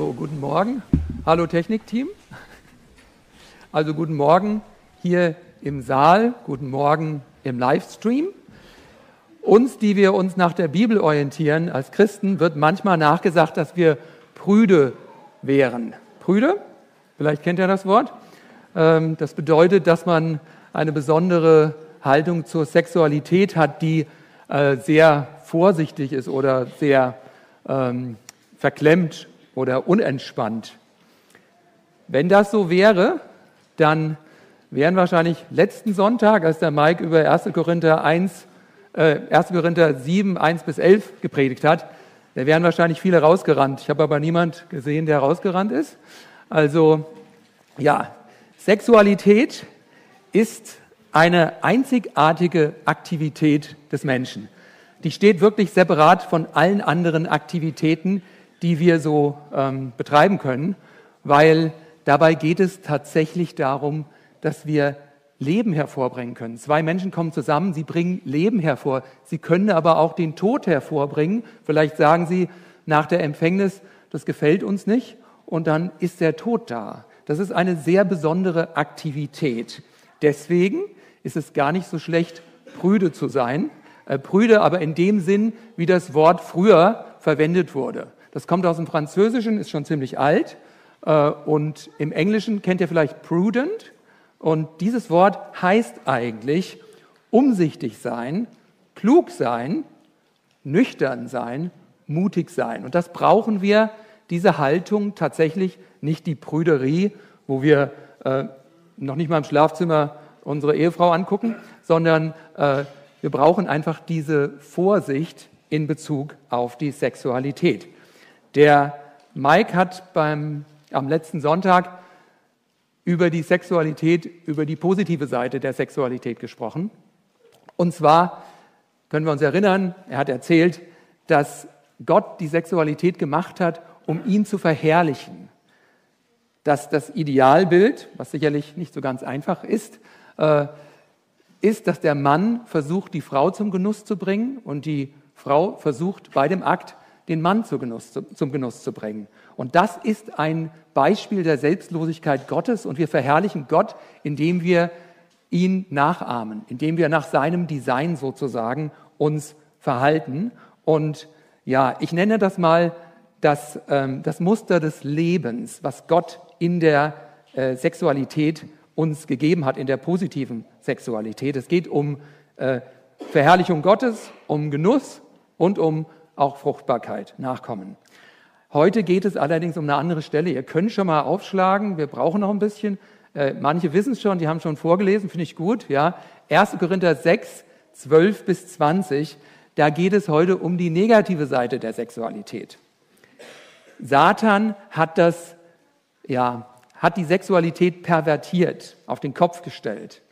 So, guten Morgen. Hallo Technikteam. Also guten Morgen hier im Saal, guten Morgen im Livestream. Uns, die wir uns nach der Bibel orientieren als Christen, wird manchmal nachgesagt, dass wir prüde wären. Prüde? Vielleicht kennt ihr das Wort. Ähm, das bedeutet, dass man eine besondere Haltung zur Sexualität hat, die äh, sehr vorsichtig ist oder sehr ähm, verklemmt oder unentspannt. Wenn das so wäre, dann wären wahrscheinlich letzten Sonntag, als der Mike über 1. Korinther 1, äh, 1. Korinther 7, 1 bis 11 gepredigt hat, da wären wahrscheinlich viele rausgerannt. Ich habe aber niemand gesehen, der rausgerannt ist. Also ja, Sexualität ist eine einzigartige Aktivität des Menschen. Die steht wirklich separat von allen anderen Aktivitäten, die wir so ähm, betreiben können, weil dabei geht es tatsächlich darum, dass wir Leben hervorbringen können. Zwei Menschen kommen zusammen, sie bringen Leben hervor. Sie können aber auch den Tod hervorbringen. Vielleicht sagen sie nach der Empfängnis, das gefällt uns nicht und dann ist der Tod da. Das ist eine sehr besondere Aktivität. Deswegen ist es gar nicht so schlecht, prüde zu sein. Äh, prüde aber in dem Sinn, wie das Wort früher verwendet wurde. Das kommt aus dem Französischen, ist schon ziemlich alt. Äh, und im Englischen kennt ihr vielleicht prudent. Und dieses Wort heißt eigentlich umsichtig sein, klug sein, nüchtern sein, mutig sein. Und das brauchen wir, diese Haltung tatsächlich, nicht die Prüderie, wo wir äh, noch nicht mal im Schlafzimmer unsere Ehefrau angucken, sondern äh, wir brauchen einfach diese Vorsicht in Bezug auf die Sexualität. Der Mike hat beim, am letzten Sonntag über die Sexualität, über die positive Seite der Sexualität gesprochen. Und zwar können wir uns erinnern, er hat erzählt, dass Gott die Sexualität gemacht hat, um ihn zu verherrlichen. Dass das Idealbild, was sicherlich nicht so ganz einfach ist, äh, ist, dass der Mann versucht, die Frau zum Genuss zu bringen und die Frau versucht, bei dem Akt den Mann zum Genuss, zum Genuss zu bringen. Und das ist ein Beispiel der Selbstlosigkeit Gottes und wir verherrlichen Gott, indem wir ihn nachahmen, indem wir nach seinem Design sozusagen uns verhalten. Und ja, ich nenne das mal das, ähm, das Muster des Lebens, was Gott in der äh, Sexualität uns gegeben hat, in der positiven Sexualität. Es geht um äh, Verherrlichung Gottes, um Genuss und um auch Fruchtbarkeit, Nachkommen. Heute geht es allerdings um eine andere Stelle. Ihr könnt schon mal aufschlagen, wir brauchen noch ein bisschen. Äh, manche wissen es schon, die haben schon vorgelesen, finde ich gut. Ja. 1. Korinther 6, 12 bis 20, da geht es heute um die negative Seite der Sexualität. Satan hat das, ja, hat die Sexualität pervertiert, auf den Kopf gestellt.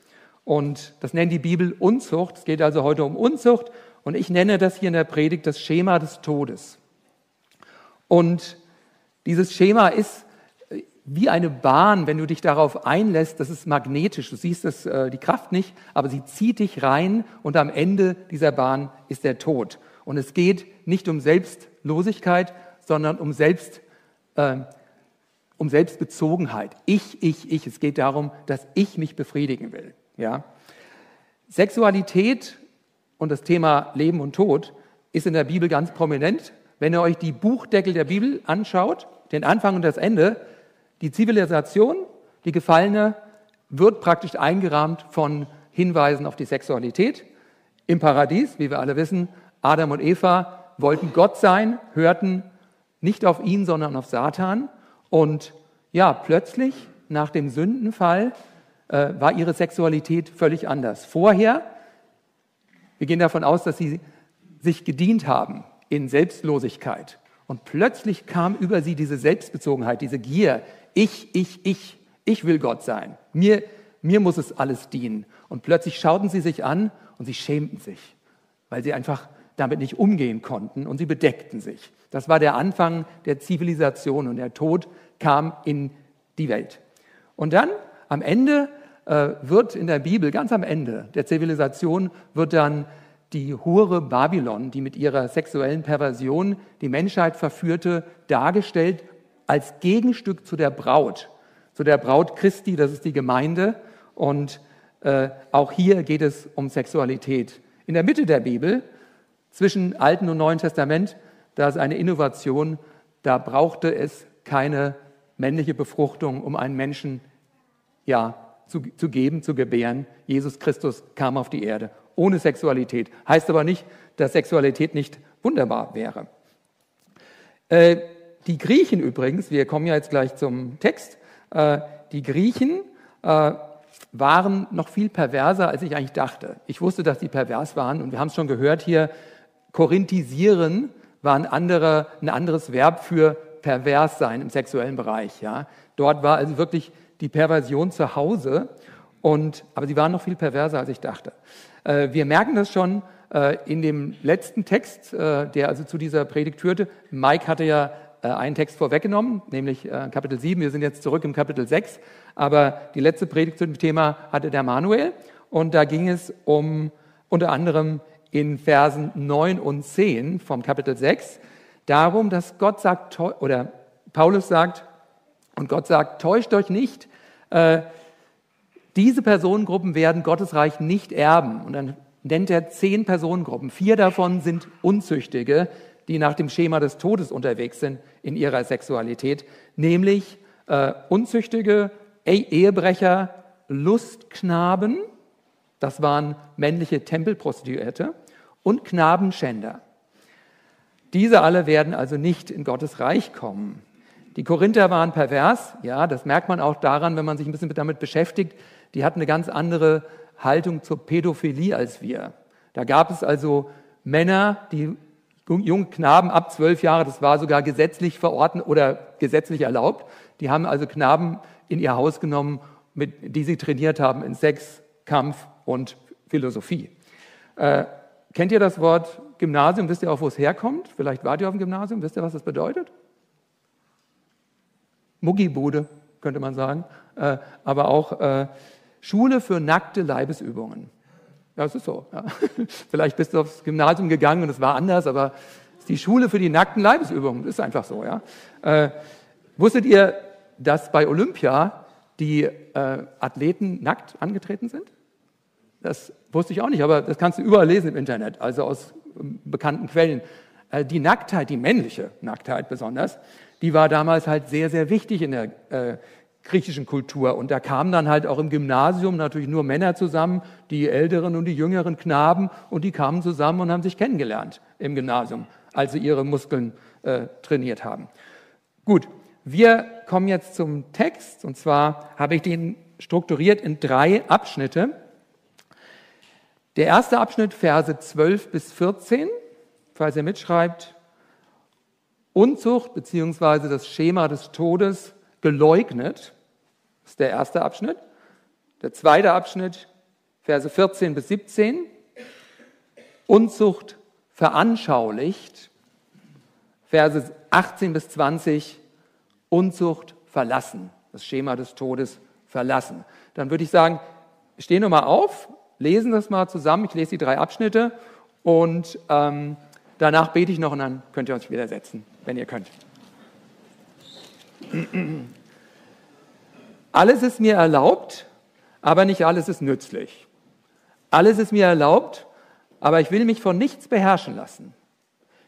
Und das nennt die Bibel Unzucht. Es geht also heute um Unzucht und ich nenne das hier in der Predigt das Schema des Todes. Und dieses Schema ist äh, wie eine Bahn, wenn du dich darauf einlässt, das ist magnetisch. Du siehst das, äh, die Kraft nicht, aber sie zieht dich rein und am Ende dieser Bahn ist der Tod. Und es geht nicht um Selbstlosigkeit, sondern um Selbst, äh, um Selbstbezogenheit. Ich, ich, ich. Es geht darum, dass ich mich befriedigen will. Ja? Sexualität und das Thema Leben und Tod ist in der Bibel ganz prominent. Wenn ihr euch die Buchdeckel der Bibel anschaut, den Anfang und das Ende, die Zivilisation, die Gefallene, wird praktisch eingerahmt von Hinweisen auf die Sexualität. Im Paradies, wie wir alle wissen, Adam und Eva wollten Gott sein, hörten nicht auf ihn, sondern auf Satan. Und ja, plötzlich nach dem Sündenfall äh, war ihre Sexualität völlig anders. Vorher wir gehen davon aus, dass sie sich gedient haben in Selbstlosigkeit. Und plötzlich kam über sie diese Selbstbezogenheit, diese Gier. Ich, ich, ich, ich will Gott sein. Mir, mir muss es alles dienen. Und plötzlich schauten sie sich an und sie schämten sich, weil sie einfach damit nicht umgehen konnten und sie bedeckten sich. Das war der Anfang der Zivilisation und der Tod kam in die Welt. Und dann am Ende wird in der Bibel, ganz am Ende der Zivilisation, wird dann die Hure Babylon, die mit ihrer sexuellen Perversion die Menschheit verführte, dargestellt als Gegenstück zu der Braut, zu der Braut Christi, das ist die Gemeinde. Und äh, auch hier geht es um Sexualität. In der Mitte der Bibel, zwischen Alten und Neuen Testament, da ist eine Innovation, da brauchte es keine männliche Befruchtung, um einen Menschen ja, zu, zu geben, zu gebären. Jesus Christus kam auf die Erde ohne Sexualität. Heißt aber nicht, dass Sexualität nicht wunderbar wäre. Äh, die Griechen übrigens, wir kommen ja jetzt gleich zum Text, äh, die Griechen äh, waren noch viel perverser, als ich eigentlich dachte. Ich wusste, dass die pervers waren und wir haben es schon gehört hier, korinthisieren war ein, anderer, ein anderes Verb für pervers sein im sexuellen Bereich. Ja. Dort war also wirklich die Perversion zu Hause, und, aber sie waren noch viel perverser, als ich dachte. Äh, wir merken das schon äh, in dem letzten Text, äh, der also zu dieser Predigt führte. Mike hatte ja einen Text vorweggenommen, nämlich Kapitel 7. Wir sind jetzt zurück im Kapitel 6. Aber die letzte Predigt zu dem Thema hatte der Manuel. Und da ging es um unter anderem in Versen 9 und 10 vom Kapitel 6 darum, dass Gott sagt, oder Paulus sagt, und Gott sagt, täuscht euch nicht, diese Personengruppen werden Gottes Reich nicht erben. Und dann nennt er zehn Personengruppen. Vier davon sind Unzüchtige, die nach dem Schema des Todes unterwegs sind in ihrer Sexualität, nämlich äh, Unzüchtige, Ehebrecher, Lustknaben, das waren männliche Tempelprostituierte, und Knabenschänder. Diese alle werden also nicht in Gottes Reich kommen. Die Korinther waren pervers, ja, das merkt man auch daran, wenn man sich ein bisschen damit beschäftigt die hatten eine ganz andere Haltung zur Pädophilie als wir. Da gab es also Männer, die jungen Knaben ab zwölf Jahre, das war sogar gesetzlich verordnet oder gesetzlich erlaubt, die haben also Knaben in ihr Haus genommen, mit, die sie trainiert haben in Sex, Kampf und Philosophie. Äh, kennt ihr das Wort Gymnasium? Wisst ihr auch, wo es herkommt? Vielleicht wart ihr auf dem Gymnasium. Wisst ihr, was das bedeutet? Muggibude, könnte man sagen. Äh, aber auch äh, Schule für nackte Leibesübungen. Ja, das ist so. Ja. Vielleicht bist du aufs Gymnasium gegangen und es war anders, aber es ist die Schule für die nackten Leibesübungen. Das ist einfach so. Ja. Äh, wusstet ihr, dass bei Olympia die äh, Athleten nackt angetreten sind? Das wusste ich auch nicht, aber das kannst du überall lesen im Internet, also aus bekannten Quellen. Äh, die Nacktheit, die männliche Nacktheit besonders, die war damals halt sehr, sehr wichtig in der äh, griechischen Kultur. Und da kamen dann halt auch im Gymnasium natürlich nur Männer zusammen, die älteren und die jüngeren Knaben, und die kamen zusammen und haben sich kennengelernt im Gymnasium, als sie ihre Muskeln äh, trainiert haben. Gut, wir kommen jetzt zum Text, und zwar habe ich den strukturiert in drei Abschnitte. Der erste Abschnitt, Verse 12 bis 14, falls ihr mitschreibt, Unzucht bzw. das Schema des Todes geleugnet. Das ist der erste Abschnitt. Der zweite Abschnitt, Verse 14 bis 17. Unzucht veranschaulicht. Verse 18 bis 20. Unzucht verlassen. Das Schema des Todes verlassen. Dann würde ich sagen, stehen wir mal auf, lesen das mal zusammen. Ich lese die drei Abschnitte und ähm, danach bete ich noch und dann könnt ihr uns wieder setzen, wenn ihr könnt. Alles ist mir erlaubt, aber nicht alles ist nützlich. Alles ist mir erlaubt, aber ich will mich von nichts beherrschen lassen.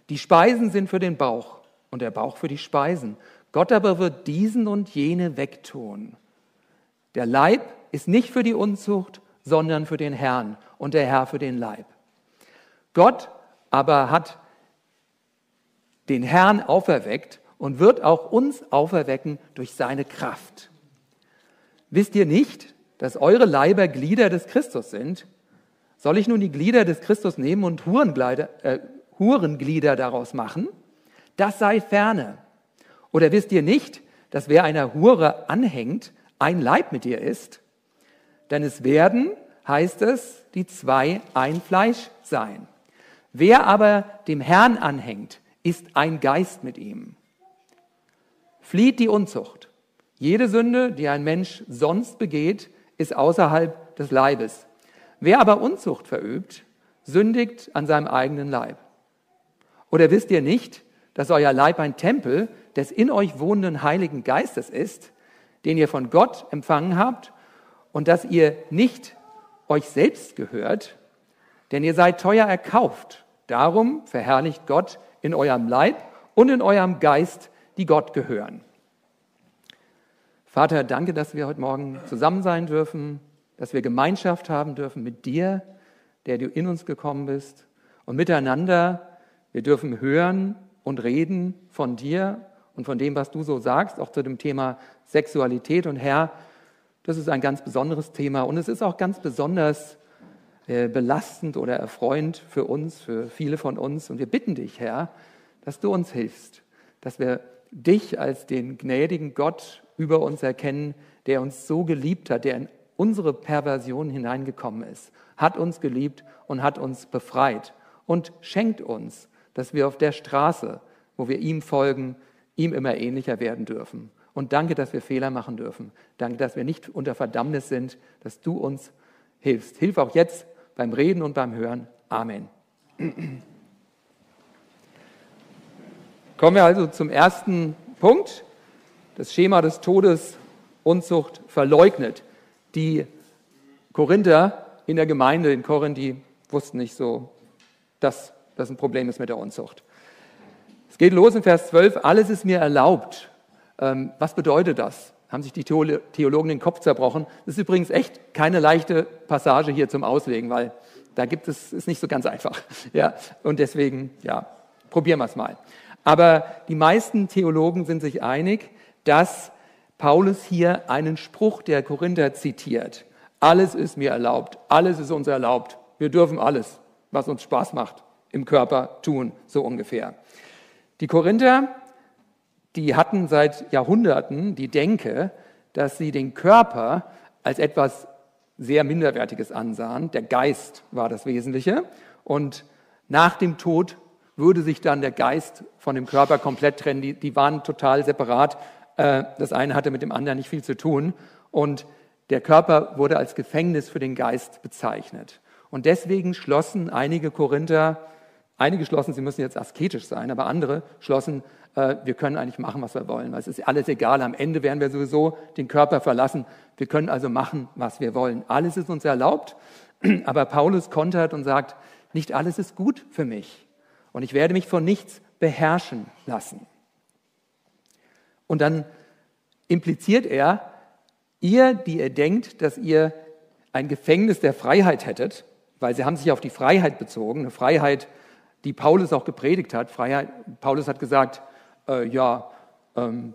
Die Speisen sind für den Bauch und der Bauch für die Speisen. Gott aber wird diesen und jene wegtun. Der Leib ist nicht für die Unzucht, sondern für den Herrn und der Herr für den Leib. Gott aber hat den Herrn auferweckt und wird auch uns auferwecken durch seine Kraft. Wisst ihr nicht, dass eure Leiber Glieder des Christus sind? Soll ich nun die Glieder des Christus nehmen und äh, Hurenglieder daraus machen? Das sei ferne. Oder wisst ihr nicht, dass wer einer Hure anhängt, ein Leib mit ihr ist? Denn es werden, heißt es, die zwei ein Fleisch sein. Wer aber dem Herrn anhängt, ist ein Geist mit ihm. Flieht die Unzucht. Jede Sünde, die ein Mensch sonst begeht, ist außerhalb des Leibes. Wer aber Unzucht verübt, sündigt an seinem eigenen Leib. Oder wisst ihr nicht, dass euer Leib ein Tempel des in euch wohnenden Heiligen Geistes ist, den ihr von Gott empfangen habt und dass ihr nicht euch selbst gehört, denn ihr seid teuer erkauft. Darum verherrlicht Gott in eurem Leib und in eurem Geist, die Gott gehören. Vater, danke, dass wir heute Morgen zusammen sein dürfen, dass wir Gemeinschaft haben dürfen mit dir, der du in uns gekommen bist und miteinander. Wir dürfen hören und reden von dir und von dem, was du so sagst, auch zu dem Thema Sexualität. Und Herr, das ist ein ganz besonderes Thema und es ist auch ganz besonders äh, belastend oder erfreuend für uns, für viele von uns. Und wir bitten dich, Herr, dass du uns hilfst, dass wir dich als den gnädigen Gott über uns erkennen, der uns so geliebt hat, der in unsere Perversion hineingekommen ist, hat uns geliebt und hat uns befreit und schenkt uns, dass wir auf der Straße, wo wir ihm folgen, ihm immer ähnlicher werden dürfen. Und danke, dass wir Fehler machen dürfen. Danke, dass wir nicht unter Verdammnis sind, dass du uns hilfst. Hilf auch jetzt beim Reden und beim Hören. Amen. Kommen wir also zum ersten Punkt das Schema des Todes, Unzucht verleugnet. Die Korinther in der Gemeinde in Korinth, die wussten nicht so, dass das ein Problem ist mit der Unzucht. Es geht los in Vers 12, alles ist mir erlaubt. Ähm, was bedeutet das? Haben sich die Theologen den Kopf zerbrochen. Das ist übrigens echt keine leichte Passage hier zum Auslegen, weil da gibt es, ist nicht so ganz einfach. Ja, und deswegen, ja, probieren wir es mal. Aber die meisten Theologen sind sich einig, dass Paulus hier einen Spruch der Korinther zitiert. Alles ist mir erlaubt, alles ist uns erlaubt. Wir dürfen alles, was uns Spaß macht, im Körper tun, so ungefähr. Die Korinther, die hatten seit Jahrhunderten die Denke, dass sie den Körper als etwas sehr Minderwertiges ansahen. Der Geist war das Wesentliche. Und nach dem Tod würde sich dann der Geist von dem Körper komplett trennen. Die, die waren total separat. Äh, das eine hatte mit dem anderen nicht viel zu tun. Und der Körper wurde als Gefängnis für den Geist bezeichnet. Und deswegen schlossen einige Korinther, einige schlossen, sie müssen jetzt asketisch sein, aber andere schlossen, äh, wir können eigentlich machen, was wir wollen. Es ist alles egal. Am Ende werden wir sowieso den Körper verlassen. Wir können also machen, was wir wollen. Alles ist uns erlaubt. Aber Paulus kontert und sagt, nicht alles ist gut für mich. Und ich werde mich von nichts beherrschen lassen. Und dann impliziert er, ihr, die ihr denkt, dass ihr ein Gefängnis der Freiheit hättet, weil sie haben sich auf die Freiheit bezogen, eine Freiheit, die Paulus auch gepredigt hat. Freiheit, Paulus hat gesagt, äh, ja, ähm,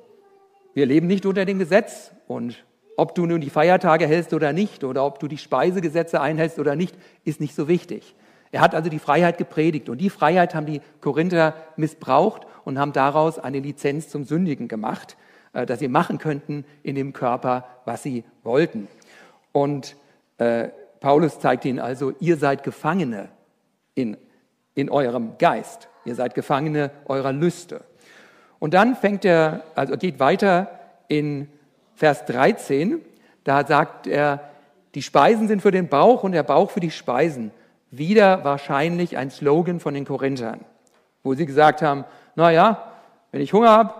wir leben nicht unter dem Gesetz und ob du nun die Feiertage hältst oder nicht oder ob du die Speisegesetze einhältst oder nicht, ist nicht so wichtig. Er hat also die Freiheit gepredigt und die Freiheit haben die Korinther missbraucht und haben daraus eine Lizenz zum Sündigen gemacht, äh, dass sie machen könnten in dem Körper, was sie wollten. Und äh, Paulus zeigt ihnen also, ihr seid Gefangene in, in eurem Geist. Ihr seid Gefangene eurer Lüste. Und dann fängt er, also geht weiter in Vers 13. Da sagt er, die Speisen sind für den Bauch und der Bauch für die Speisen wieder wahrscheinlich ein Slogan von den Korinthern, wo sie gesagt haben, na ja, wenn ich Hunger habe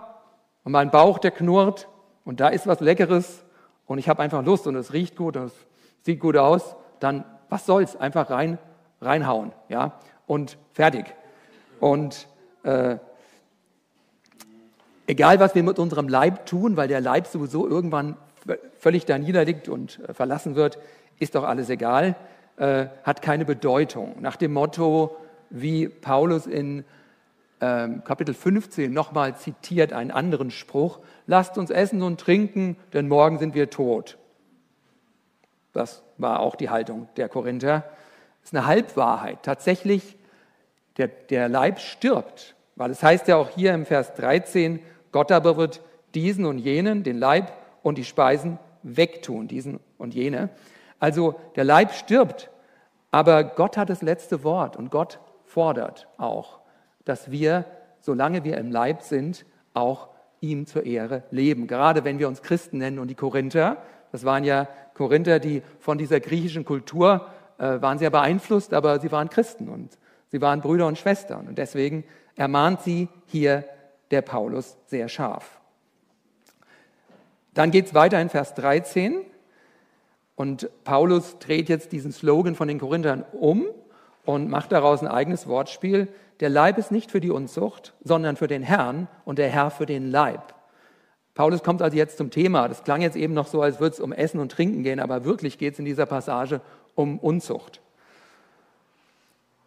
und mein Bauch, der knurrt und da ist was Leckeres und ich habe einfach Lust und es riecht gut und es sieht gut aus, dann was soll's, einfach rein, reinhauen, ja, und fertig. Und äh, egal, was wir mit unserem Leib tun, weil der Leib sowieso irgendwann völlig da niederliegt und äh, verlassen wird, ist doch alles egal äh, hat keine Bedeutung. Nach dem Motto, wie Paulus in ähm, Kapitel 15 nochmal zitiert, einen anderen Spruch, lasst uns essen und trinken, denn morgen sind wir tot. Das war auch die Haltung der Korinther. Das ist eine Halbwahrheit. Tatsächlich, der, der Leib stirbt, weil es heißt ja auch hier im Vers 13, Gott aber wird diesen und jenen, den Leib und die Speisen wegtun, diesen und jene. Also der Leib stirbt, aber Gott hat das letzte Wort und Gott fordert auch, dass wir, solange wir im Leib sind, auch ihm zur Ehre leben. Gerade wenn wir uns Christen nennen und die Korinther, das waren ja Korinther, die von dieser griechischen Kultur äh, waren sehr beeinflusst, aber sie waren Christen und sie waren Brüder und Schwestern. Und deswegen ermahnt sie hier der Paulus sehr scharf. Dann geht es weiter in Vers 13 und Paulus dreht jetzt diesen Slogan von den Korinthern um und macht daraus ein eigenes Wortspiel. Der Leib ist nicht für die Unzucht, sondern für den Herrn und der Herr für den Leib. Paulus kommt also jetzt zum Thema. Das klang jetzt eben noch so, als würde es um Essen und Trinken gehen, aber wirklich geht es in dieser Passage um Unzucht.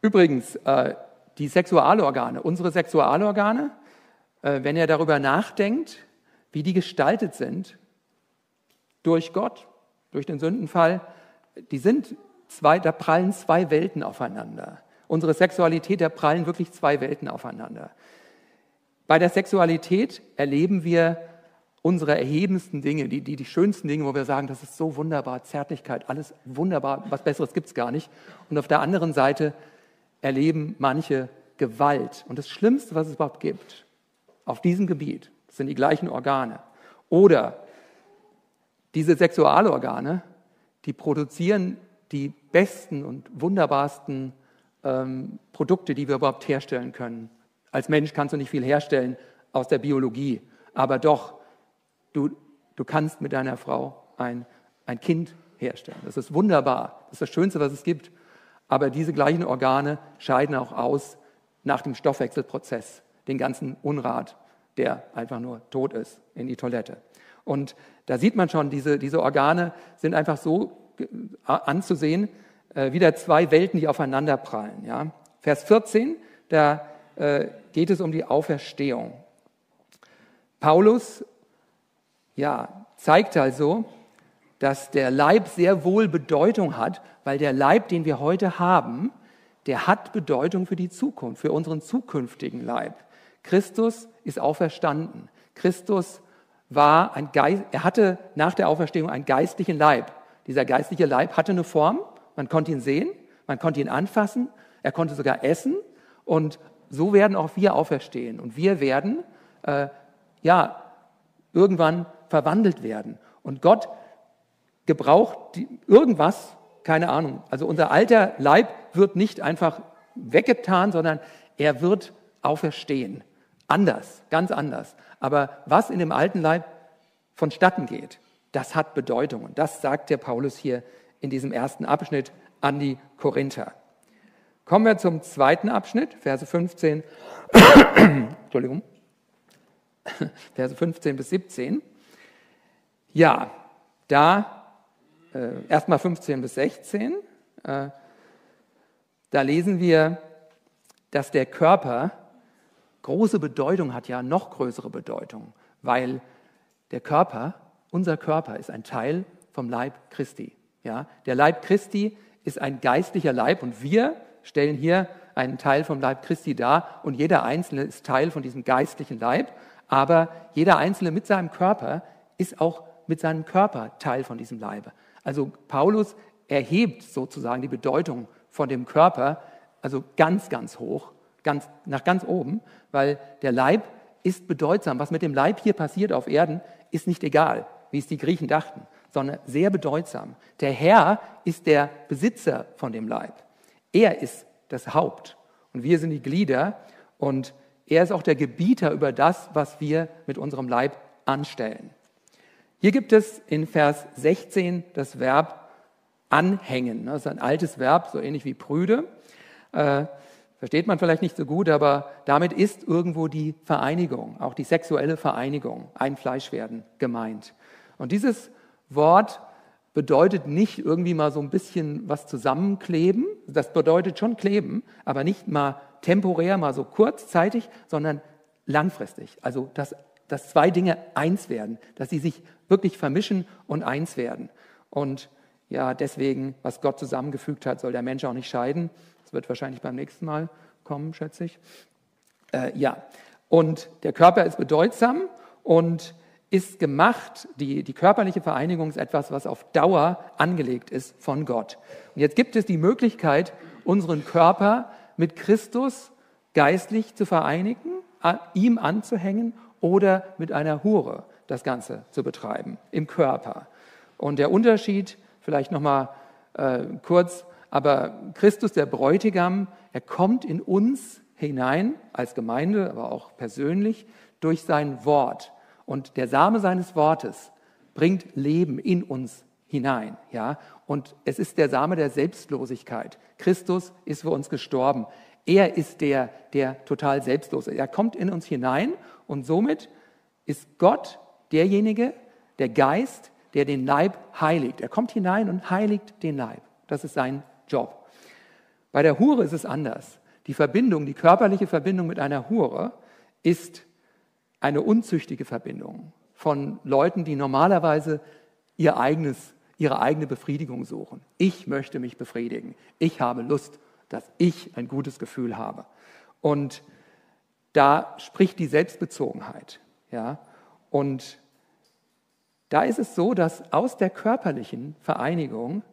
Übrigens, äh, die Sexualorgane, unsere Sexualorgane, äh, wenn ihr darüber nachdenkt, wie die gestaltet sind, durch Gott, durch den Sündenfall, die sind zwei, da prallen zwei Welten aufeinander. Unsere Sexualität, da prallen wirklich zwei Welten aufeinander. Bei der Sexualität erleben wir unsere erhebendsten Dinge, die, die, die schönsten Dinge, wo wir sagen, das ist so wunderbar, Zärtlichkeit, alles wunderbar, was Besseres gibt es gar nicht. Und auf der anderen Seite erleben manche Gewalt. Und das Schlimmste, was es überhaupt gibt, auf diesem Gebiet, sind die gleichen Organe. Oder diese Sexualorgane, die produzieren die besten und wunderbarsten ähm, Produkte, die wir überhaupt herstellen können. Als Mensch kannst du nicht viel herstellen aus der Biologie, aber doch Du, du kannst mit deiner Frau ein, ein Kind herstellen. Das ist wunderbar. Das ist das Schönste, was es gibt. Aber diese gleichen Organe scheiden auch aus nach dem Stoffwechselprozess den ganzen Unrat, der einfach nur tot ist, in die Toilette. Und da sieht man schon, diese, diese Organe sind einfach so anzusehen, äh, wieder zwei Welten, die aufeinander prallen. Ja? Vers 14, da äh, geht es um die Auferstehung. Paulus ja, zeigt also, dass der Leib sehr wohl Bedeutung hat, weil der Leib, den wir heute haben, der hat Bedeutung für die Zukunft, für unseren zukünftigen Leib. Christus ist auferstanden. Christus war ein Geist, er hatte nach der Auferstehung einen geistlichen Leib. Dieser geistliche Leib hatte eine Form, man konnte ihn sehen, man konnte ihn anfassen, er konnte sogar essen und so werden auch wir auferstehen und wir werden äh, ja irgendwann verwandelt werden. Und Gott gebraucht die, irgendwas, keine Ahnung. Also unser alter Leib wird nicht einfach weggetan, sondern er wird auferstehen. Anders, ganz anders. Aber was in dem alten Leib vonstatten geht, das hat Bedeutung. Und das sagt der Paulus hier in diesem ersten Abschnitt an die Korinther. Kommen wir zum zweiten Abschnitt, Verse 15, Entschuldigung, Verse 15 bis 17. Ja, da äh, erstmal 15 bis 16, äh, da lesen wir, dass der Körper große Bedeutung hat, ja noch größere Bedeutung, weil der Körper, unser Körper ist ein Teil vom Leib Christi. Ja, der Leib Christi ist ein geistlicher Leib und wir stellen hier einen Teil vom Leib Christi dar und jeder Einzelne ist Teil von diesem geistlichen Leib, aber jeder Einzelne mit seinem Körper ist auch mit seinem Körper Teil von diesem Leibe. Also Paulus erhebt sozusagen die Bedeutung von dem Körper, also ganz, ganz hoch, ganz, nach ganz oben, weil der Leib ist bedeutsam. Was mit dem Leib hier passiert auf Erden, ist nicht egal, wie es die Griechen dachten, sondern sehr bedeutsam. Der Herr ist der Besitzer von dem Leib. Er ist das Haupt und wir sind die Glieder und er ist auch der Gebieter über das, was wir mit unserem Leib anstellen. Hier gibt es in Vers 16 das Verb anhängen. Das ist ein altes Verb, so ähnlich wie prüde. Äh, versteht man vielleicht nicht so gut, aber damit ist irgendwo die Vereinigung, auch die sexuelle Vereinigung, ein Fleischwerden gemeint. Und dieses Wort bedeutet nicht irgendwie mal so ein bisschen was zusammenkleben. Das bedeutet schon kleben, aber nicht mal temporär, mal so kurzzeitig, sondern langfristig. Also das dass zwei Dinge eins werden, dass sie sich wirklich vermischen und eins werden. Und ja, deswegen, was Gott zusammengefügt hat, soll der Mensch auch nicht scheiden. Das wird wahrscheinlich beim nächsten Mal kommen, schätze ich. Äh, ja, und der Körper ist bedeutsam und ist gemacht, die, die körperliche Vereinigung ist etwas, was auf Dauer angelegt ist von Gott. Und jetzt gibt es die Möglichkeit, unseren Körper mit Christus geistlich zu vereinigen, ihm anzuhängen oder mit einer Hure das Ganze zu betreiben im Körper. Und der Unterschied, vielleicht nochmal äh, kurz, aber Christus, der Bräutigam, er kommt in uns hinein als Gemeinde, aber auch persönlich durch sein Wort. Und der Same seines Wortes bringt Leben in uns hinein, ja. Und es ist der Same der Selbstlosigkeit. Christus ist für uns gestorben. Er ist der, der total selbstlos ist. Er kommt in uns hinein und somit ist Gott derjenige, der Geist, der den Leib heiligt. Er kommt hinein und heiligt den Leib. Das ist sein Job. Bei der Hure ist es anders. Die Verbindung, die körperliche Verbindung mit einer Hure ist eine unzüchtige Verbindung von Leuten, die normalerweise ihr eigenes, ihre eigene Befriedigung suchen. Ich möchte mich befriedigen. Ich habe Lust, dass ich ein gutes Gefühl habe. Und da spricht die Selbstbezogenheit. Ja? Und da ist es so, dass aus der körperlichen Vereinigung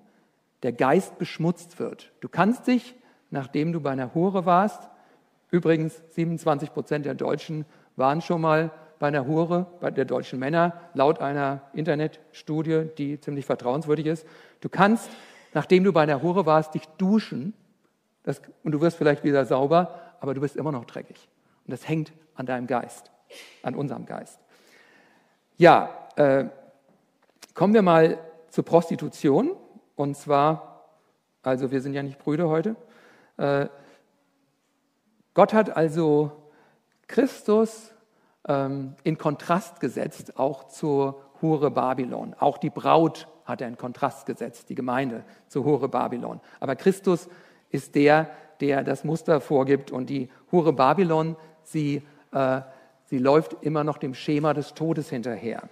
der Geist beschmutzt wird. Du kannst dich, nachdem du bei einer Hure warst, übrigens 27 Prozent der Deutschen waren schon mal bei einer Hure, bei der deutschen Männer, laut einer Internetstudie, die ziemlich vertrauenswürdig ist. Du kannst, nachdem du bei einer Hure warst, dich duschen das, und du wirst vielleicht wieder sauber, aber du bist immer noch dreckig. Und das hängt an deinem Geist, an unserem Geist. Ja, äh, kommen wir mal zur Prostitution. Und zwar, also wir sind ja nicht Brüder heute. Äh, Gott hat also Christus ähm, in Kontrast gesetzt, auch zur Hure Babylon. Auch die Braut hat er in Kontrast gesetzt, die Gemeinde zur Hure Babylon. Aber Christus ist der, der das Muster vorgibt und die Hure Babylon, sie, äh, sie läuft immer noch dem Schema des Todes hinterher.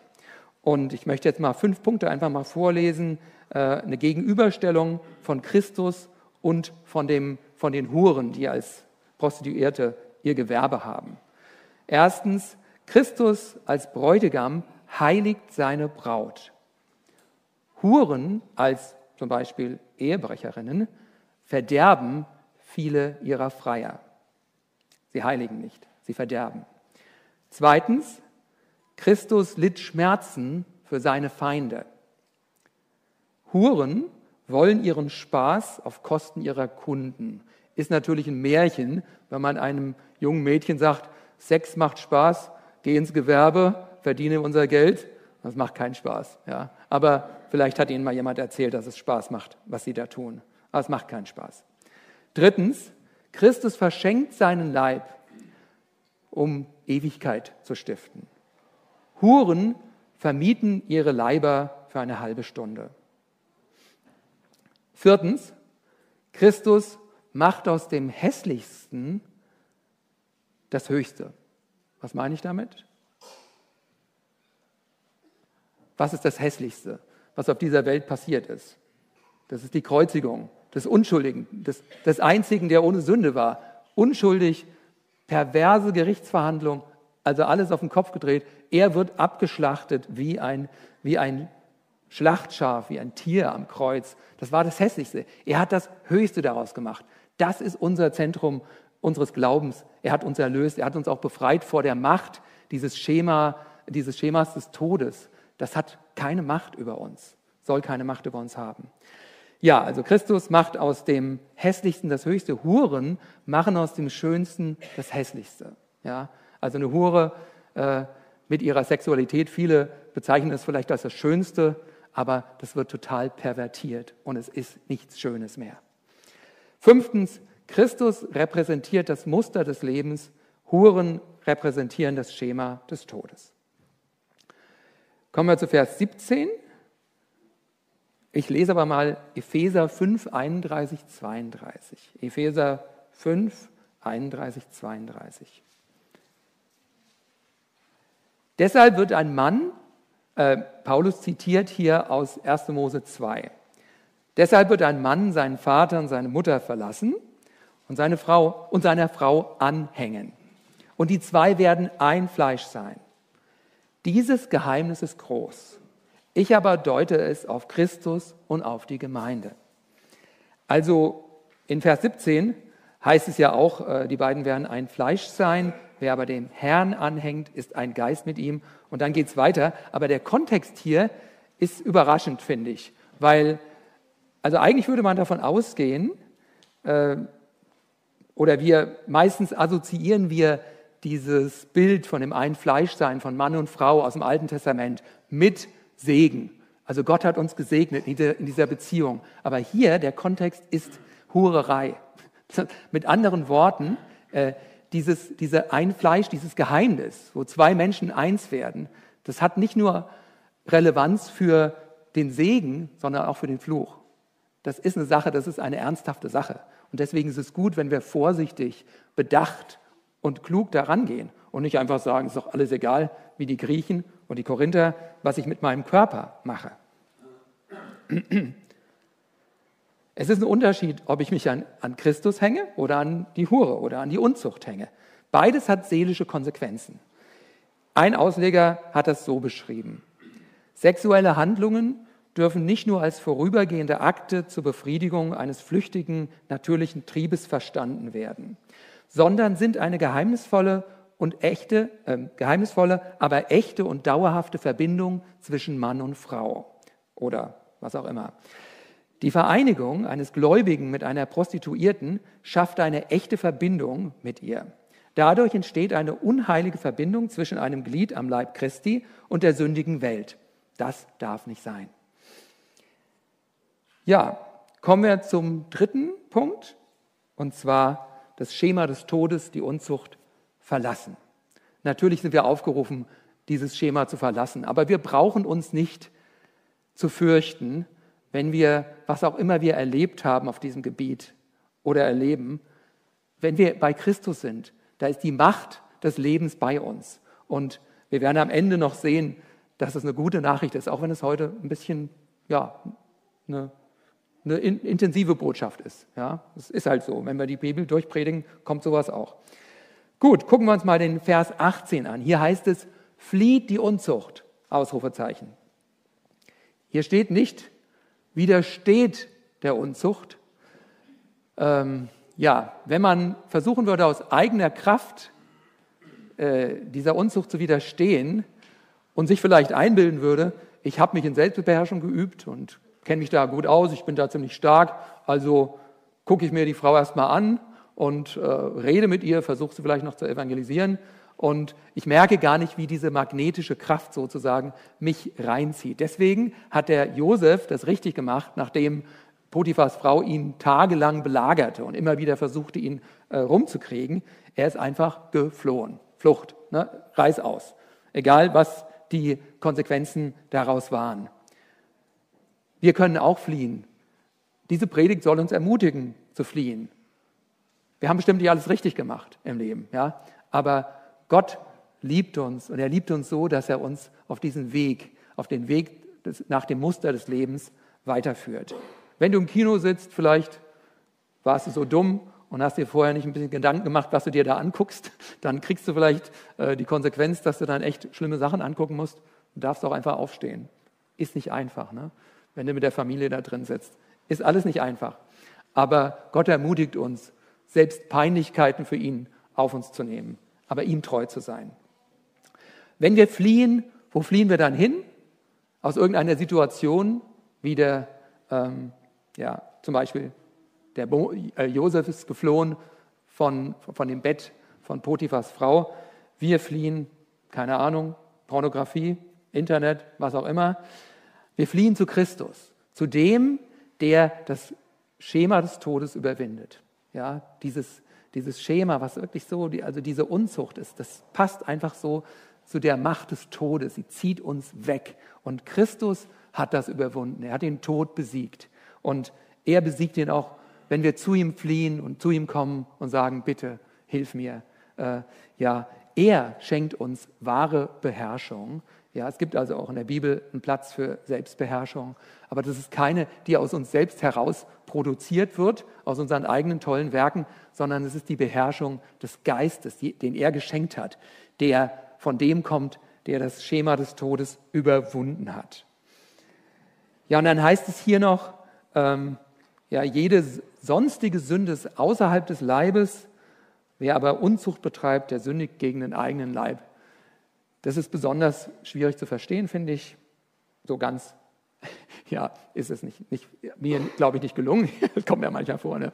Und ich möchte jetzt mal fünf Punkte einfach mal vorlesen, äh, eine Gegenüberstellung von Christus und von, dem, von den Huren, die als Prostituierte ihr Gewerbe haben. Erstens, Christus als Bräutigam heiligt seine Braut. Huren als zum Beispiel Ehebrecherinnen verderben viele ihrer Freier. Sie heiligen nicht, sie verderben. Zweitens, Christus litt Schmerzen für seine Feinde. Huren wollen ihren Spaß auf Kosten ihrer Kunden. Ist natürlich ein Märchen, wenn man einem jungen Mädchen sagt, Sex macht Spaß, geh ins Gewerbe, verdiene unser Geld. Das macht keinen Spaß. Ja. Aber vielleicht hat Ihnen mal jemand erzählt, dass es Spaß macht, was Sie da tun. Aber es macht keinen Spaß. Drittens, Christus verschenkt seinen Leib, um Ewigkeit zu stiften. Huren vermieten ihre Leiber für eine halbe Stunde. Viertens, Christus macht aus dem Hässlichsten das Höchste. Was meine ich damit? Was ist das Hässlichste, was auf dieser Welt passiert ist? Das ist die Kreuzigung des Unschuldigen, des, des Einzigen, der ohne Sünde war. Unschuldig, perverse Gerichtsverhandlung, also alles auf den Kopf gedreht. Er wird abgeschlachtet wie ein, wie ein Schlachtschaf, wie ein Tier am Kreuz. Das war das Hässlichste. Er hat das Höchste daraus gemacht. Das ist unser Zentrum unseres Glaubens. Er hat uns erlöst. Er hat uns auch befreit vor der Macht dieses, Schema, dieses Schemas des Todes. Das hat keine Macht über uns, soll keine Macht über uns haben. Ja, also Christus macht aus dem Hässlichsten das Höchste. Huren machen aus dem Schönsten das Hässlichste. Ja, also eine Hure äh, mit ihrer Sexualität, viele bezeichnen es vielleicht als das Schönste, aber das wird total pervertiert und es ist nichts Schönes mehr. Fünftens, Christus repräsentiert das Muster des Lebens, Huren repräsentieren das Schema des Todes. Kommen wir zu Vers 17. Ich lese aber mal Epheser 5, 31, 32. Epheser 5, 31, 32. Deshalb wird ein Mann, äh, Paulus zitiert hier aus 1. Mose 2, deshalb wird ein Mann seinen Vater und seine Mutter verlassen und seine Frau und seiner Frau anhängen. Und die zwei werden ein Fleisch sein. Dieses Geheimnis ist groß. Ich aber deute es auf Christus und auf die Gemeinde. Also in Vers 17 heißt es ja auch, äh, die beiden werden ein Fleisch sein. Wer aber dem Herrn anhängt, ist ein Geist mit ihm. Und dann geht es weiter. Aber der Kontext hier ist überraschend, finde ich. Weil, also eigentlich würde man davon ausgehen, äh, oder wir meistens assoziieren wir dieses Bild von dem Ein-Fleisch-Sein von Mann und Frau aus dem Alten Testament mit Segen. Also Gott hat uns gesegnet in dieser Beziehung. Aber hier der Kontext ist Hurerei. Mit anderen Worten, äh, dieses, diese ein dieses Geheimnis, wo zwei Menschen eins werden, das hat nicht nur Relevanz für den Segen, sondern auch für den Fluch. Das ist eine Sache, das ist eine ernsthafte Sache. Und deswegen ist es gut, wenn wir vorsichtig, bedacht und klug daran gehen und nicht einfach sagen, es ist doch alles egal, wie die Griechen und die Korinther, was ich mit meinem Körper mache. Es ist ein Unterschied, ob ich mich an, an Christus hänge oder an die Hure oder an die Unzucht hänge. Beides hat seelische Konsequenzen. Ein Ausleger hat das so beschrieben. Sexuelle Handlungen dürfen nicht nur als vorübergehende Akte zur Befriedigung eines flüchtigen natürlichen Triebes verstanden werden, sondern sind eine geheimnisvolle und echte, äh, geheimnisvolle, aber echte und dauerhafte Verbindung zwischen Mann und Frau oder was auch immer. Die Vereinigung eines Gläubigen mit einer Prostituierten schafft eine echte Verbindung mit ihr. Dadurch entsteht eine unheilige Verbindung zwischen einem Glied am Leib Christi und der sündigen Welt. Das darf nicht sein. Ja, kommen wir zum dritten Punkt, und zwar das Schema des Todes, die Unzucht verlassen. Natürlich sind wir aufgerufen, dieses Schema zu verlassen, aber wir brauchen uns nicht zu fürchten, wenn wir, was auch immer wir erlebt haben auf diesem Gebiet oder erleben, wenn wir bei Christus sind, da ist die Macht des Lebens bei uns. Und wir werden am Ende noch sehen, dass es eine gute Nachricht ist, auch wenn es heute ein bisschen, ja, eine, eine intensive Botschaft ist. Ja, es ist halt so. Wenn wir die Bibel durchpredigen, kommt sowas auch. Gut, gucken wir uns mal den Vers 18 an. Hier heißt es, flieht die Unzucht, Ausrufezeichen. Hier steht nicht, widersteht der Unzucht. Ähm, ja, wenn man versuchen würde, aus eigener Kraft äh, dieser Unzucht zu widerstehen und sich vielleicht einbilden würde, ich habe mich in Selbstbeherrschung geübt und kenne mich da gut aus, ich bin da ziemlich stark, also gucke ich mir die Frau erstmal an und äh, rede mit ihr, versuche sie vielleicht noch zu evangelisieren und ich merke gar nicht, wie diese magnetische Kraft sozusagen mich reinzieht. Deswegen hat der Josef das richtig gemacht, nachdem Potiphas Frau ihn tagelang belagerte und immer wieder versuchte, ihn äh, rumzukriegen. Er ist einfach geflohen. Flucht, ne? Reiß aus. Egal, was die Konsequenzen daraus waren. Wir können auch fliehen. Diese Predigt soll uns ermutigen zu fliehen. Wir haben bestimmt nicht alles richtig gemacht im Leben, ja, aber Gott liebt uns und er liebt uns so, dass er uns auf diesen Weg, auf den Weg des, nach dem Muster des Lebens weiterführt. Wenn du im Kino sitzt, vielleicht warst du so dumm und hast dir vorher nicht ein bisschen Gedanken gemacht, was du dir da anguckst, dann kriegst du vielleicht äh, die Konsequenz, dass du dann echt schlimme Sachen angucken musst und darfst auch einfach aufstehen. Ist nicht einfach, ne? wenn du mit der Familie da drin sitzt. Ist alles nicht einfach. Aber Gott ermutigt uns, selbst Peinlichkeiten für ihn auf uns zu nehmen aber ihm treu zu sein. Wenn wir fliehen, wo fliehen wir dann hin? Aus irgendeiner Situation, wie der, ähm, ja, zum Beispiel der Bo äh, Josef ist geflohen von, von dem Bett von Potiphas Frau. Wir fliehen, keine Ahnung, Pornografie, Internet, was auch immer. Wir fliehen zu Christus, zu dem, der das Schema des Todes überwindet. Ja, dieses dieses Schema, was wirklich so, also diese Unzucht ist, das passt einfach so zu der Macht des Todes. Sie zieht uns weg. Und Christus hat das überwunden. Er hat den Tod besiegt. Und er besiegt ihn auch, wenn wir zu ihm fliehen und zu ihm kommen und sagen, bitte, hilf mir. Äh, ja, er schenkt uns wahre Beherrschung. Ja, es gibt also auch in der Bibel einen Platz für Selbstbeherrschung, aber das ist keine, die aus uns selbst heraus produziert wird, aus unseren eigenen tollen Werken, sondern es ist die Beherrschung des Geistes, den er geschenkt hat, der von dem kommt, der das Schema des Todes überwunden hat. Ja, und dann heißt es hier noch, ähm, ja, jede sonstige Sünde ist außerhalb des Leibes, wer aber Unzucht betreibt, der sündigt gegen den eigenen Leib. Das ist besonders schwierig zu verstehen, finde ich. So ganz, ja, ist es nicht, nicht mir, glaube ich, nicht gelungen. Das kommt mir manchmal vor. Ne?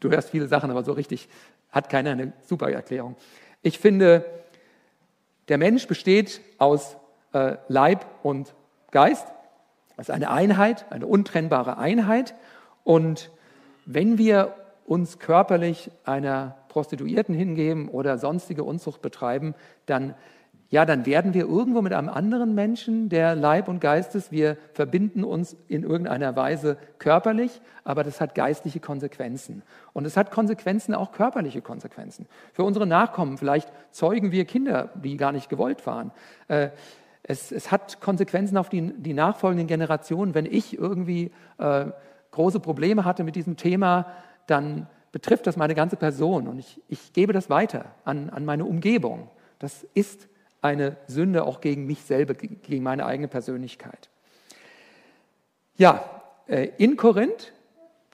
Du hörst viele Sachen, aber so richtig hat keiner eine super Erklärung. Ich finde, der Mensch besteht aus äh, Leib und Geist. Das ist eine Einheit, eine untrennbare Einheit. Und wenn wir uns körperlich einer Prostituierten hingeben oder sonstige Unzucht betreiben, dann ja, dann werden wir irgendwo mit einem anderen Menschen, der Leib und Geist ist. Wir verbinden uns in irgendeiner Weise körperlich, aber das hat geistliche Konsequenzen. Und es hat Konsequenzen, auch körperliche Konsequenzen. Für unsere Nachkommen, vielleicht zeugen wir Kinder, die gar nicht gewollt waren. Äh, es, es hat Konsequenzen auf die, die, nachfolgenden Generationen. Wenn ich irgendwie äh, große Probleme hatte mit diesem Thema, dann betrifft das meine ganze Person und ich, ich gebe das weiter an, an meine Umgebung. Das ist eine Sünde auch gegen mich selber, gegen meine eigene Persönlichkeit. Ja, äh, in Korinth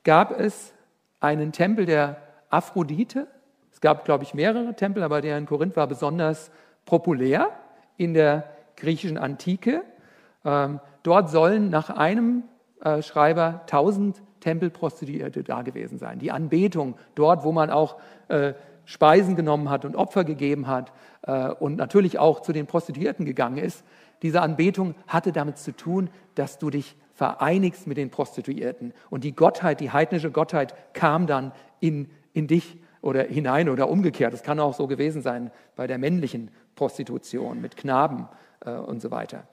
gab es einen Tempel der Aphrodite. Es gab, glaube ich, mehrere Tempel, aber der in Korinth war besonders populär in der griechischen Antike. Ähm, dort sollen nach einem äh, Schreiber 1000 Tempelprostituierte da gewesen sein. Die Anbetung dort, wo man auch äh, Speisen genommen hat und Opfer gegeben hat äh, und natürlich auch zu den Prostituierten gegangen ist. Diese Anbetung hatte damit zu tun, dass du dich vereinigst mit den Prostituierten. Und die Gottheit, die heidnische Gottheit kam dann in, in dich oder hinein oder umgekehrt. Es kann auch so gewesen sein bei der männlichen Prostitution mit Knaben äh, und so weiter.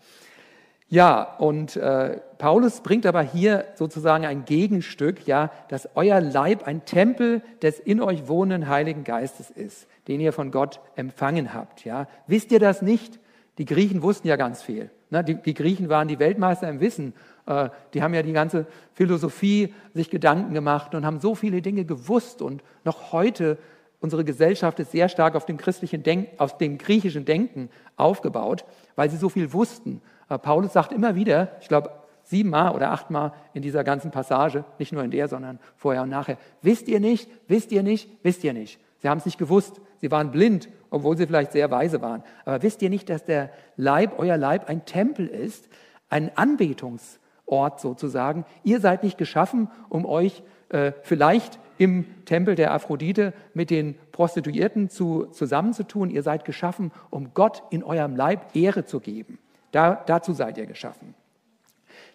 Ja, und äh, Paulus bringt aber hier sozusagen ein Gegenstück, ja, dass euer Leib ein Tempel des in euch wohnenden Heiligen Geistes ist, den ihr von Gott empfangen habt. Ja, wisst ihr das nicht? Die Griechen wussten ja ganz viel. Ne? Die, die, Griechen waren die Weltmeister im Wissen. Äh, die haben ja die ganze Philosophie sich Gedanken gemacht und haben so viele Dinge gewusst. Und noch heute unsere Gesellschaft ist sehr stark auf dem christlichen Denk, auf dem griechischen Denken aufgebaut, weil sie so viel wussten Paulus sagt immer wieder, ich glaube siebenmal oder achtmal in dieser ganzen Passage, nicht nur in der, sondern vorher und nachher, wisst ihr nicht, wisst ihr nicht, wisst ihr nicht. Sie haben es nicht gewusst, sie waren blind, obwohl sie vielleicht sehr weise waren. Aber wisst ihr nicht, dass der Leib, euer Leib ein Tempel ist, ein Anbetungsort sozusagen? Ihr seid nicht geschaffen, um euch äh, vielleicht im Tempel der Aphrodite mit den Prostituierten zu, zusammenzutun. Ihr seid geschaffen, um Gott in eurem Leib Ehre zu geben. Da, dazu seid ihr geschaffen.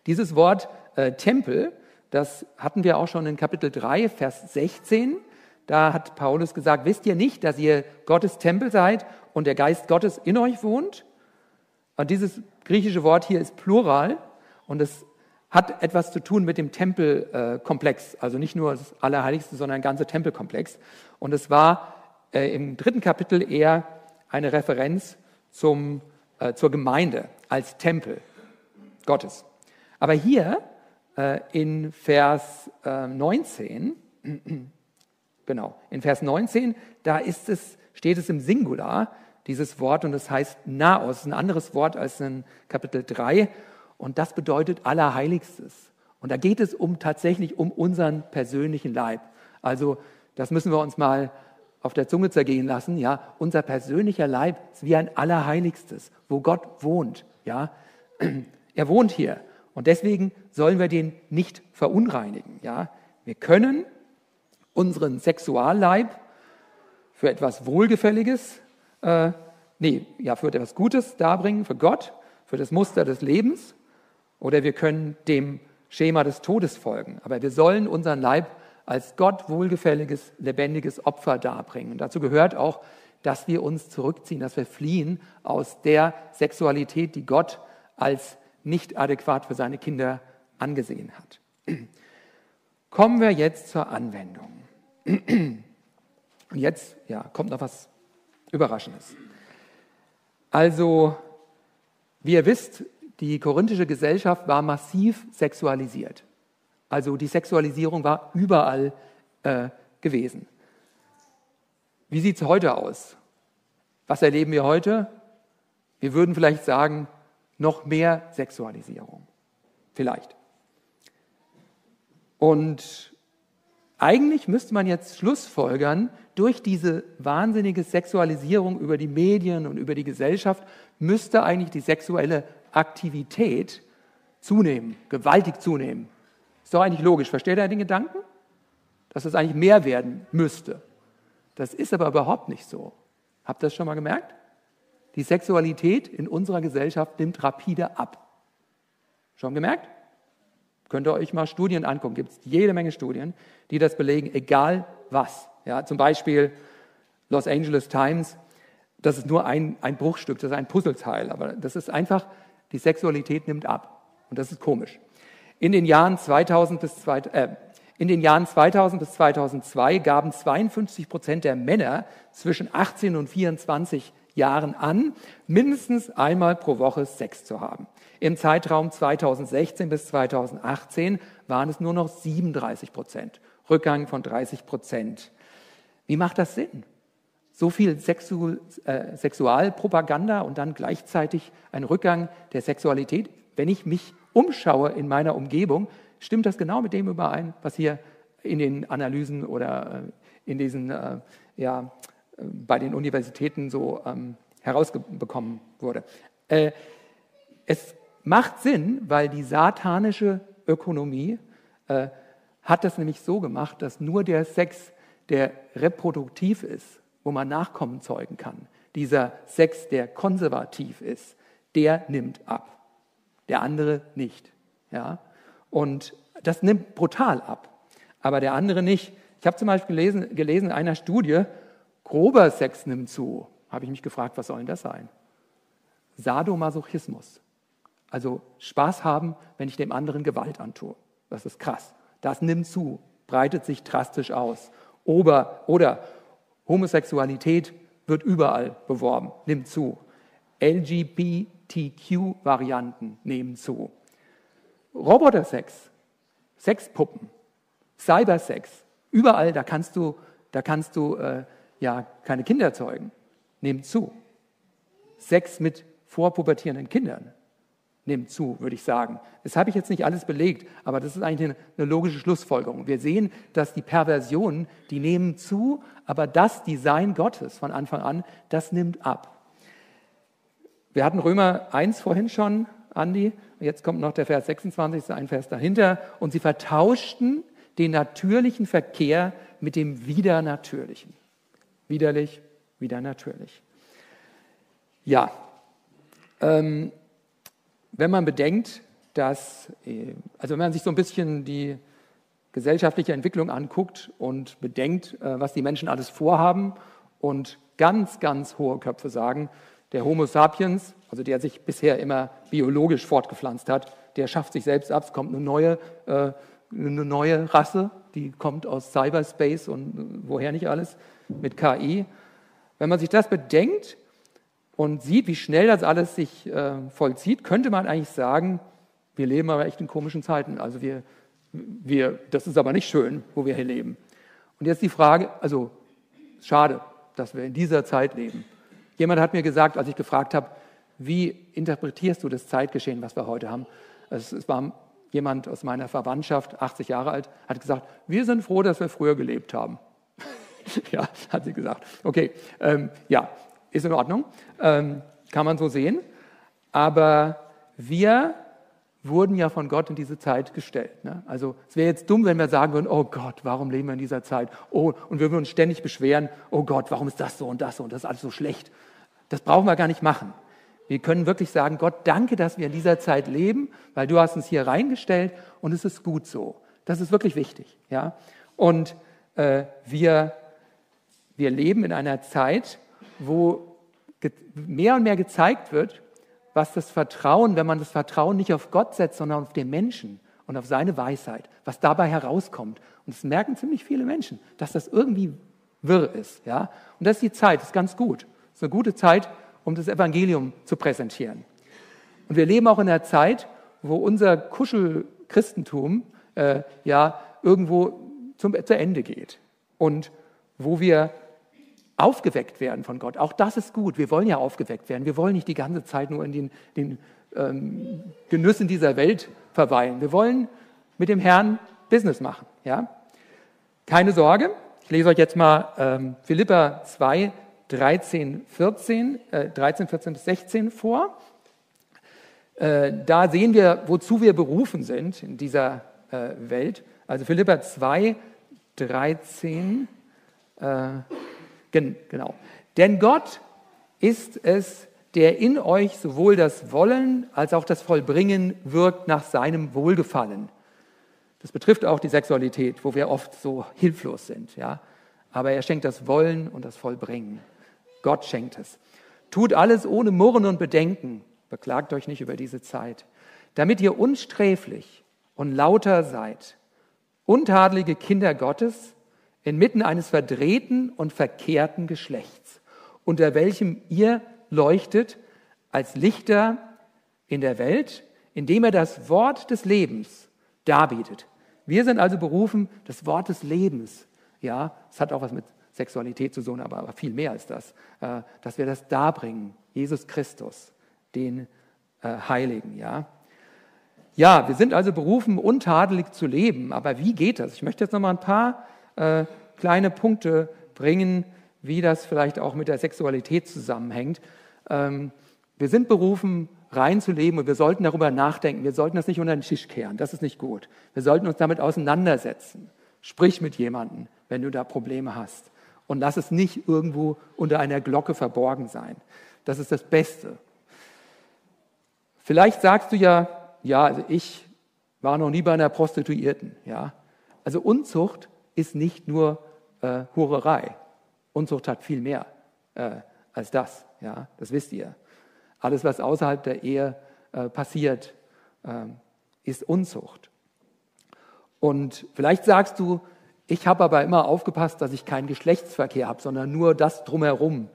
Dieses Wort äh, Tempel, das hatten wir auch schon in Kapitel 3, Vers 16. Da hat Paulus gesagt, wisst ihr nicht, dass ihr Gottes Tempel seid und der Geist Gottes in euch wohnt? Und dieses griechische Wort hier ist plural und es hat etwas zu tun mit dem Tempelkomplex, also nicht nur das Allerheiligste, sondern ein ganzer Tempelkomplex. Und es war äh, im dritten Kapitel eher eine Referenz zum äh, zur Gemeinde als Tempel Gottes. Aber hier äh, in Vers äh, 19, genau, in Vers 19, da ist es, steht es im Singular, dieses Wort, und es heißt Naos, ein anderes Wort als in Kapitel 3, und das bedeutet Allerheiligstes. Und da geht es um tatsächlich um unseren persönlichen Leib. Also das müssen wir uns mal auf der Zunge zergehen lassen, ja, unser persönlicher Leib ist wie ein Allerheiligstes, wo Gott wohnt, ja. Er wohnt hier und deswegen sollen wir den nicht verunreinigen, ja. Wir können unseren Sexualleib für etwas Wohlgefälliges, äh, nee, ja, für etwas Gutes darbringen, für Gott, für das Muster des Lebens, oder wir können dem Schema des Todes folgen. Aber wir sollen unseren Leib als Gott wohlgefälliges, lebendiges Opfer darbringen. Und dazu gehört auch, dass wir uns zurückziehen, dass wir fliehen aus der Sexualität, die Gott als nicht adäquat für seine Kinder angesehen hat. Kommen wir jetzt zur Anwendung. Und jetzt ja, kommt noch was Überraschendes. Also, wie ihr wisst, die korinthische Gesellschaft war massiv sexualisiert. Also die Sexualisierung war überall äh, gewesen. Wie sieht es heute aus? Was erleben wir heute? Wir würden vielleicht sagen, noch mehr Sexualisierung. Vielleicht. Und eigentlich müsste man jetzt Schlussfolgern, durch diese wahnsinnige Sexualisierung über die Medien und über die Gesellschaft müsste eigentlich die sexuelle Aktivität zunehmen, gewaltig zunehmen. Ist doch eigentlich logisch. Versteht ihr den Gedanken? Dass es eigentlich mehr werden müsste. Das ist aber überhaupt nicht so. Habt ihr das schon mal gemerkt? Die Sexualität in unserer Gesellschaft nimmt rapide ab. Schon gemerkt? Könnt ihr euch mal Studien angucken. Gibt es jede Menge Studien, die das belegen, egal was. Ja, zum Beispiel Los Angeles Times, das ist nur ein, ein Bruchstück, das ist ein Puzzleteil, aber das ist einfach, die Sexualität nimmt ab. Und das ist komisch. In den Jahren 2000 bis, äh, in den Jahren 2000 bis 2002 gaben 52 Prozent der Männer zwischen 18 und 24 Jahren an, mindestens einmal pro Woche Sex zu haben. Im Zeitraum 2016 bis 2018 waren es nur noch 37 Prozent, Rückgang von 30 Prozent. Wie macht das Sinn? So viel Sexu äh, Sexualpropaganda und dann gleichzeitig ein Rückgang der Sexualität. Wenn ich mich umschaue in meiner Umgebung, stimmt das genau mit dem überein, was hier in den Analysen oder äh, in diesen, äh, ja, äh, bei den Universitäten so ähm, herausbekommen wurde. Äh, es macht Sinn, weil die satanische Ökonomie äh, hat das nämlich so gemacht, dass nur der Sex, der reproduktiv ist, wo man Nachkommen zeugen kann, dieser Sex, der konservativ ist, der nimmt ab. Der andere nicht. Ja? Und das nimmt brutal ab, aber der andere nicht. Ich habe zum Beispiel gelesen, gelesen in einer Studie, grober Sex nimmt zu. Habe ich mich gefragt, was soll denn das sein? Sadomasochismus. Also Spaß haben, wenn ich dem anderen Gewalt antue. Das ist krass. Das nimmt zu, breitet sich drastisch aus. Oder, oder Homosexualität wird überall beworben, nimmt zu. LGBTQ-Varianten nehmen zu. Robotersex, Sexpuppen, Cybersex, überall, da kannst du, da kannst du äh, ja keine Kinder zeugen, nimmt zu. Sex mit vorpubertierenden Kindern nimmt zu, würde ich sagen. Das habe ich jetzt nicht alles belegt, aber das ist eigentlich eine, eine, logische Schlussfolgerung. Wir sehen, dass die Perversionen, die nehmen zu, aber das Design Gottes von Anfang an, das nimmt ab. Wir hatten Römer 1 vorhin schon, Andi, jetzt kommt noch der Vers 26, ein Vers dahinter, und sie vertauschten den natürlichen Verkehr mit dem Widernatürlichen. Widerlich, wieder natürlich. Ja, ähm, wenn man bedenkt, dass, äh, also wenn man sich so ein bisschen die gesellschaftliche Entwicklung anguckt und bedenkt, äh, was die Menschen alles vorhaben und ganz, ganz hohe Köpfe sagen, der Homo sapiens, also der sich bisher immer biologisch fortgepflanzt hat, der schafft sich selbst ab, es kommt eine neue, äh, eine neue Rasse, die kommt aus Cyberspace und woher nicht alles, mit KI. Wenn man sich das bedenkt, und sieht, wie schnell das alles sich äh, vollzieht, könnte man eigentlich sagen, wir leben aber echt in komischen Zeiten. Also wir, wir, das ist aber nicht schön, wo wir hier leben. Und jetzt die Frage, also schade, dass wir in dieser Zeit leben. Jemand hat mir gesagt, als ich gefragt habe, wie interpretierst du das Zeitgeschehen, was wir heute haben? Es, war jemand aus meiner Verwandtschaft, 80 Jahre alt, hat gesagt, wir sind froh, dass wir früher gelebt haben. ja, hat sie gesagt. Okay, ähm, ja, ist in Ordnung, ähm, kann man so sehen. Aber wir wurden ja von Gott in diese Zeit gestellt. Ne? Also es wäre jetzt dumm, wenn wir sagen würden, oh Gott, warum leben wir in dieser Zeit? Oh, und wir würden uns ständig beschweren, oh Gott, warum ist das so und das so und das ist alles so schlecht. Das brauchen wir gar nicht machen. Wir können wirklich sagen, Gott, danke, dass wir in dieser Zeit leben, weil du hast uns hier reingestellt und es ist gut so. Das ist wirklich wichtig. Ja? Und äh, wir, wir leben in einer Zeit, wo mehr und mehr gezeigt wird, was das Vertrauen, wenn man das Vertrauen nicht auf Gott setzt, sondern auf den Menschen und auf seine Weisheit, was dabei herauskommt. Und das merken ziemlich viele Menschen, dass das irgendwie wirr ist. Ja? Und das ist die Zeit, das ist ganz gut. Das ist eine gute Zeit, um das Evangelium zu präsentieren. Und wir leben auch in einer Zeit, wo unser Kuschelchristentum äh, ja irgendwo zum, zu Ende geht. Und wo wir aufgeweckt werden von Gott. Auch das ist gut. Wir wollen ja aufgeweckt werden. Wir wollen nicht die ganze Zeit nur in den, den ähm, Genüssen dieser Welt verweilen. Wir wollen mit dem Herrn Business machen. Ja? Keine Sorge. Ich lese euch jetzt mal ähm, Philippa 2, 13, 14, äh, 13, 14 bis 16 vor. Äh, da sehen wir, wozu wir berufen sind in dieser äh, Welt. Also Philippa 2, 13. Äh, Gen, genau. Denn Gott ist es, der in euch sowohl das Wollen als auch das Vollbringen wirkt nach seinem Wohlgefallen. Das betrifft auch die Sexualität, wo wir oft so hilflos sind. Ja? Aber er schenkt das Wollen und das Vollbringen. Gott schenkt es. Tut alles ohne Murren und Bedenken. Beklagt euch nicht über diese Zeit. Damit ihr unsträflich und lauter seid, untadelige Kinder Gottes, inmitten eines verdrehten und verkehrten Geschlechts, unter welchem ihr leuchtet als Lichter in der Welt, indem er das Wort des Lebens darbietet. Wir sind also berufen, das Wort des Lebens, ja, es hat auch was mit Sexualität zu tun, aber, aber viel mehr als das, äh, dass wir das darbringen, Jesus Christus, den äh, Heiligen, ja. Ja, wir sind also berufen, untadelig zu leben, aber wie geht das? Ich möchte jetzt noch mal ein paar äh, kleine Punkte bringen, wie das vielleicht auch mit der Sexualität zusammenhängt. Ähm, wir sind berufen, rein zu leben und wir sollten darüber nachdenken. Wir sollten das nicht unter den Tisch kehren. Das ist nicht gut. Wir sollten uns damit auseinandersetzen. Sprich mit jemandem, wenn du da Probleme hast. Und lass es nicht irgendwo unter einer Glocke verborgen sein. Das ist das Beste. Vielleicht sagst du ja, ja, also ich war noch nie bei einer Prostituierten. Ja? Also Unzucht ist nicht nur äh, Hurerei. Unzucht hat viel mehr äh, als das. Ja, das wisst ihr. Alles, was außerhalb der Ehe äh, passiert, äh, ist Unzucht. Und vielleicht sagst du, ich habe aber immer aufgepasst, dass ich keinen Geschlechtsverkehr habe, sondern nur das drumherum,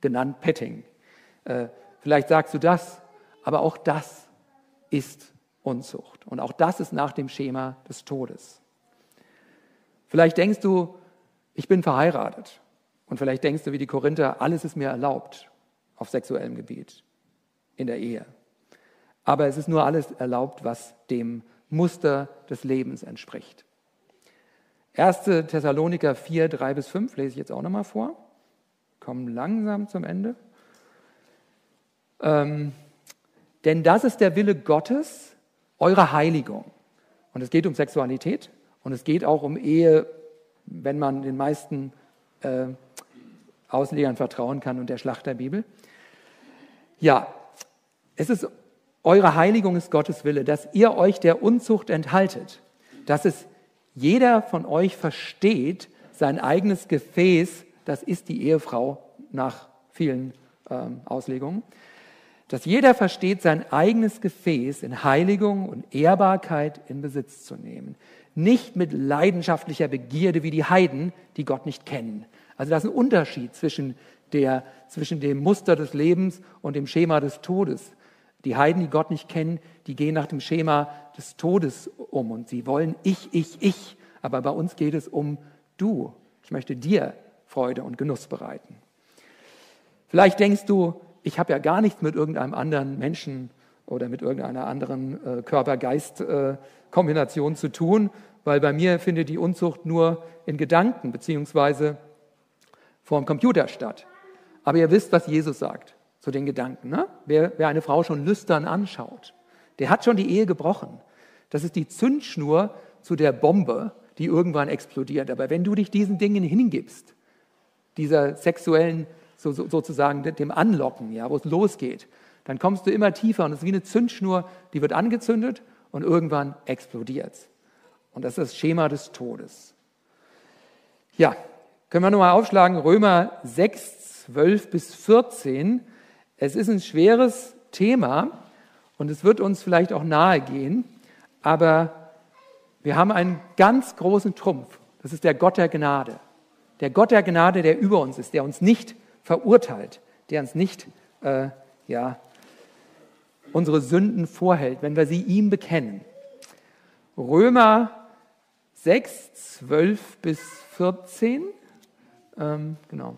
genannt Petting. Äh, vielleicht sagst du das, aber auch das ist Unzucht. Und auch das ist nach dem Schema des Todes. Vielleicht denkst du, ich bin verheiratet. Und vielleicht denkst du wie die Korinther, alles ist mir erlaubt auf sexuellem Gebiet, in der Ehe. Aber es ist nur alles erlaubt, was dem Muster des Lebens entspricht. 1. Thessaloniker 4, 3 bis 5 lese ich jetzt auch nochmal vor. Kommen langsam zum Ende. Ähm, denn das ist der Wille Gottes, eure Heiligung. Und es geht um Sexualität und es geht auch um Ehe, wenn man den meisten äh, Auslegern vertrauen kann und der Schlacht der Bibel. Ja, es ist eure Heiligung ist Gottes Wille, dass ihr euch der Unzucht enthaltet, dass es jeder von euch versteht, sein eigenes Gefäß, das ist die Ehefrau nach vielen ähm, Auslegungen, dass jeder versteht, sein eigenes Gefäß in Heiligung und Ehrbarkeit in Besitz zu nehmen. Nicht mit leidenschaftlicher Begierde wie die Heiden, die Gott nicht kennen. Also da ist ein Unterschied zwischen, der, zwischen dem Muster des Lebens und dem Schema des Todes. Die Heiden, die Gott nicht kennen, die gehen nach dem Schema des Todes um und sie wollen ich, ich, ich. Aber bei uns geht es um du. Ich möchte dir Freude und Genuss bereiten. Vielleicht denkst du, ich habe ja gar nichts mit irgendeinem anderen Menschen oder mit irgendeiner anderen äh, Körper-Geist-Kombination äh, zu tun, weil bei mir findet die Unzucht nur in Gedanken beziehungsweise dem Computer statt. Aber ihr wisst, was Jesus sagt zu den Gedanken. Ne? Wer, wer eine Frau schon lüstern anschaut, der hat schon die Ehe gebrochen. Das ist die Zündschnur zu der Bombe, die irgendwann explodiert. Aber wenn du dich diesen Dingen hingibst, dieser sexuellen, so, so, sozusagen dem Anlocken, ja, wo es losgeht, dann kommst du immer tiefer und es ist wie eine Zündschnur, die wird angezündet und irgendwann explodiert. Und das ist das Schema des Todes. Ja, können wir nochmal aufschlagen, Römer 6, 12 bis 14. Es ist ein schweres Thema und es wird uns vielleicht auch nahe gehen, aber wir haben einen ganz großen Trumpf. Das ist der Gott der Gnade. Der Gott der Gnade, der über uns ist, der uns nicht verurteilt, der uns nicht äh, ja, unsere Sünden vorhält, wenn wir sie ihm bekennen. Römer 6, 12 bis 14. Ähm, genau.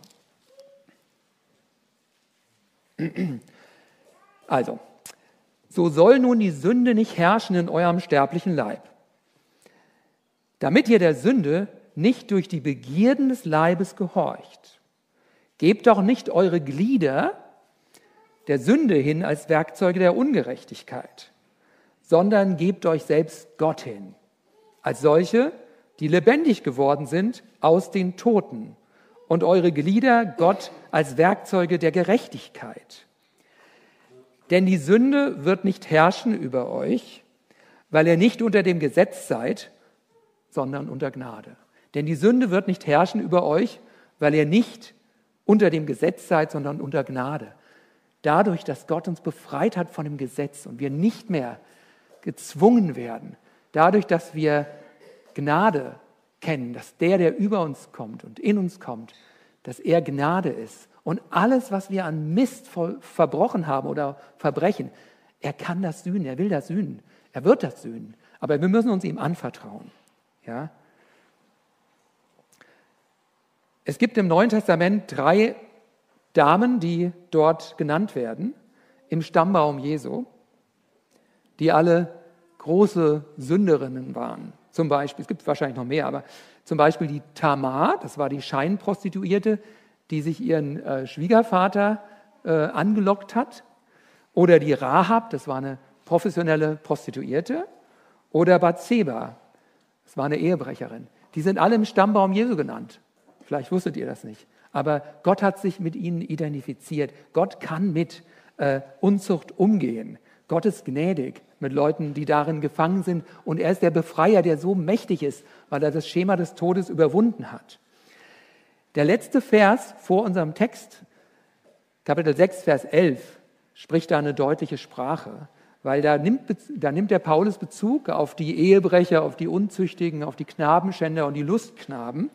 Also, so soll nun die Sünde nicht herrschen in eurem sterblichen Leib, damit ihr der Sünde nicht durch die Begierden des Leibes gehorcht. Gebt doch nicht eure Glieder der Sünde hin als Werkzeuge der Ungerechtigkeit, sondern gebt euch selbst Gott hin, als solche, die lebendig geworden sind aus den Toten und eure Glieder Gott als Werkzeuge der Gerechtigkeit. Denn die Sünde wird nicht herrschen über euch, weil ihr nicht unter dem Gesetz seid, sondern unter Gnade. Denn die Sünde wird nicht herrschen über euch, weil ihr nicht unter dem Gesetz seid, sondern unter Gnade. Dadurch, dass Gott uns befreit hat von dem Gesetz und wir nicht mehr gezwungen werden, dadurch, dass wir Gnade kennen, dass der, der über uns kommt und in uns kommt, dass er Gnade ist. Und alles, was wir an Mist verbrochen haben oder Verbrechen, er kann das sühnen, er will das sühnen, er wird das sühnen. Aber wir müssen uns ihm anvertrauen. Ja? Es gibt im Neuen Testament drei Damen, die dort genannt werden, im Stammbaum Jesu, die alle große Sünderinnen waren. Zum Beispiel, es gibt wahrscheinlich noch mehr, aber zum Beispiel die Tamar, das war die Scheinprostituierte, die sich ihren äh, Schwiegervater äh, angelockt hat. Oder die Rahab, das war eine professionelle Prostituierte. Oder Bathseba, das war eine Ehebrecherin. Die sind alle im Stammbaum Jesu genannt. Vielleicht wusstet ihr das nicht. Aber Gott hat sich mit ihnen identifiziert. Gott kann mit äh, Unzucht umgehen. Gott ist gnädig mit Leuten, die darin gefangen sind. Und er ist der Befreier, der so mächtig ist, weil er das Schema des Todes überwunden hat. Der letzte Vers vor unserem Text, Kapitel 6, Vers 11, spricht da eine deutliche Sprache, weil da nimmt, da nimmt der Paulus Bezug auf die Ehebrecher, auf die Unzüchtigen, auf die Knabenschänder und die Lustknaben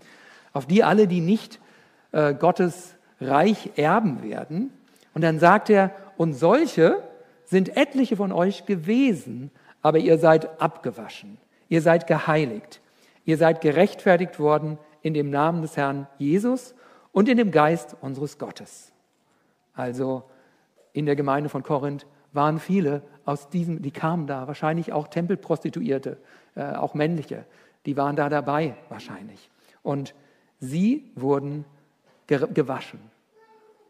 auf die alle, die nicht äh, Gottes Reich erben werden. Und dann sagt er, und solche sind etliche von euch gewesen, aber ihr seid abgewaschen, ihr seid geheiligt, ihr seid gerechtfertigt worden in dem Namen des Herrn Jesus und in dem Geist unseres Gottes. Also in der Gemeinde von Korinth waren viele aus diesem, die kamen da, wahrscheinlich auch Tempelprostituierte, äh, auch männliche, die waren da dabei wahrscheinlich. Und Sie wurden gewaschen.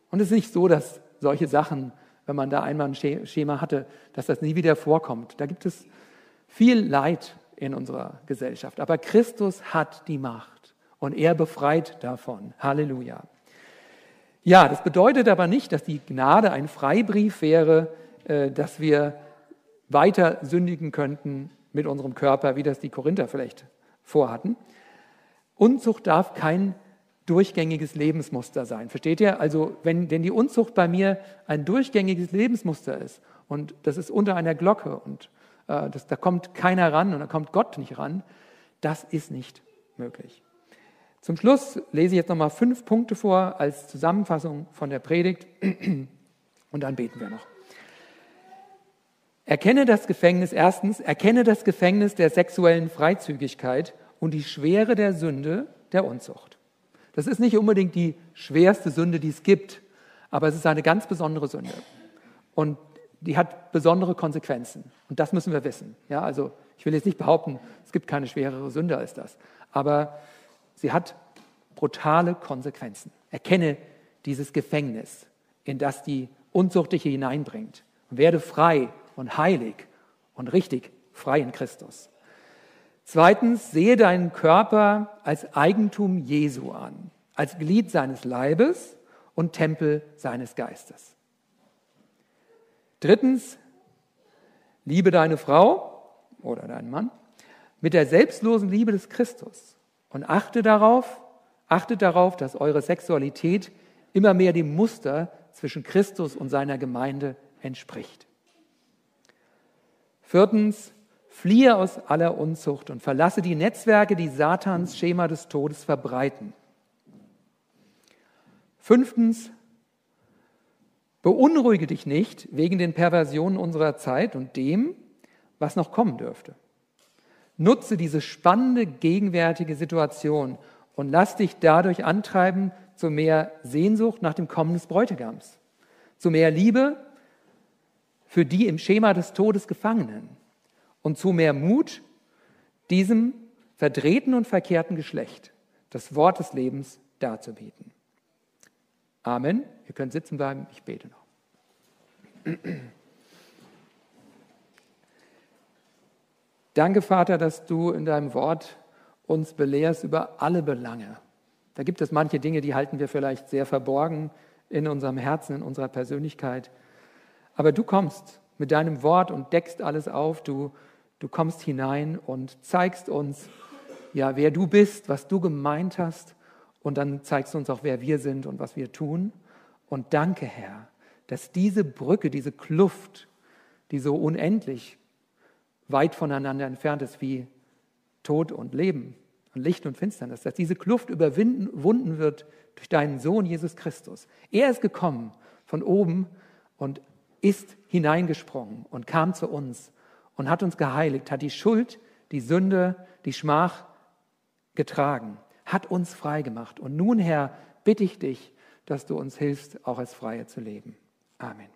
Und es ist nicht so, dass solche Sachen, wenn man da einmal ein Schema hatte, dass das nie wieder vorkommt. Da gibt es viel Leid in unserer Gesellschaft. Aber Christus hat die Macht und er befreit davon. Halleluja. Ja, das bedeutet aber nicht, dass die Gnade ein Freibrief wäre, äh, dass wir weiter sündigen könnten mit unserem Körper, wie das die Korinther vielleicht vorhatten. Unzucht darf kein durchgängiges Lebensmuster sein. Versteht ihr? Also, wenn denn die Unzucht bei mir ein durchgängiges Lebensmuster ist und das ist unter einer Glocke und äh, das, da kommt keiner ran und da kommt Gott nicht ran, das ist nicht möglich. Zum Schluss lese ich jetzt nochmal fünf Punkte vor als Zusammenfassung von der Predigt und dann beten wir noch. Erkenne das Gefängnis, erstens, erkenne das Gefängnis der sexuellen Freizügigkeit und die Schwere der Sünde der Unzucht. Das ist nicht unbedingt die schwerste Sünde, die es gibt, aber es ist eine ganz besondere Sünde. Und die hat besondere Konsequenzen. Und das müssen wir wissen. Ja, also ich will jetzt nicht behaupten, es gibt keine schwerere Sünde als das. Aber sie hat brutale Konsequenzen. Erkenne dieses Gefängnis, in das die Unzucht dich hineinbringt. Werde frei und heilig und richtig frei in Christus. Zweitens, sehe deinen Körper als Eigentum Jesu an, als Glied seines Leibes und Tempel seines Geistes. Drittens, liebe deine Frau oder deinen Mann mit der selbstlosen Liebe des Christus und achte darauf, achtet darauf, dass eure Sexualität immer mehr dem Muster zwischen Christus und seiner Gemeinde entspricht. Viertens, Fliehe aus aller Unzucht und verlasse die Netzwerke, die Satans Schema des Todes verbreiten. Fünftens, beunruhige dich nicht wegen den Perversionen unserer Zeit und dem, was noch kommen dürfte. Nutze diese spannende gegenwärtige Situation und lass dich dadurch antreiben zu mehr Sehnsucht nach dem Kommen des Bräutigams, zu mehr Liebe für die im Schema des Todes Gefangenen und zu mehr Mut, diesem verdrehten und verkehrten Geschlecht das Wort des Lebens darzubieten. Amen. Ihr könnt sitzen bleiben, ich bete noch. Danke, Vater, dass du in deinem Wort uns belehrst über alle Belange Da gibt es manche Dinge, die halten wir vielleicht sehr verborgen in unserem Herzen, in unserer Persönlichkeit. Aber du kommst mit deinem Wort und deckst alles auf. Du, du kommst hinein und zeigst uns, ja, wer du bist, was du gemeint hast. Und dann zeigst du uns auch, wer wir sind und was wir tun. Und danke, Herr, dass diese Brücke, diese Kluft, die so unendlich weit voneinander entfernt ist wie Tod und Leben und Licht und Finsternis, dass diese Kluft überwunden wird durch deinen Sohn Jesus Christus. Er ist gekommen von oben und ist hineingesprungen und kam zu uns und hat uns geheiligt, hat die Schuld, die Sünde, die Schmach getragen, hat uns frei gemacht. Und nun, Herr, bitte ich dich, dass du uns hilfst, auch als Freie zu leben. Amen.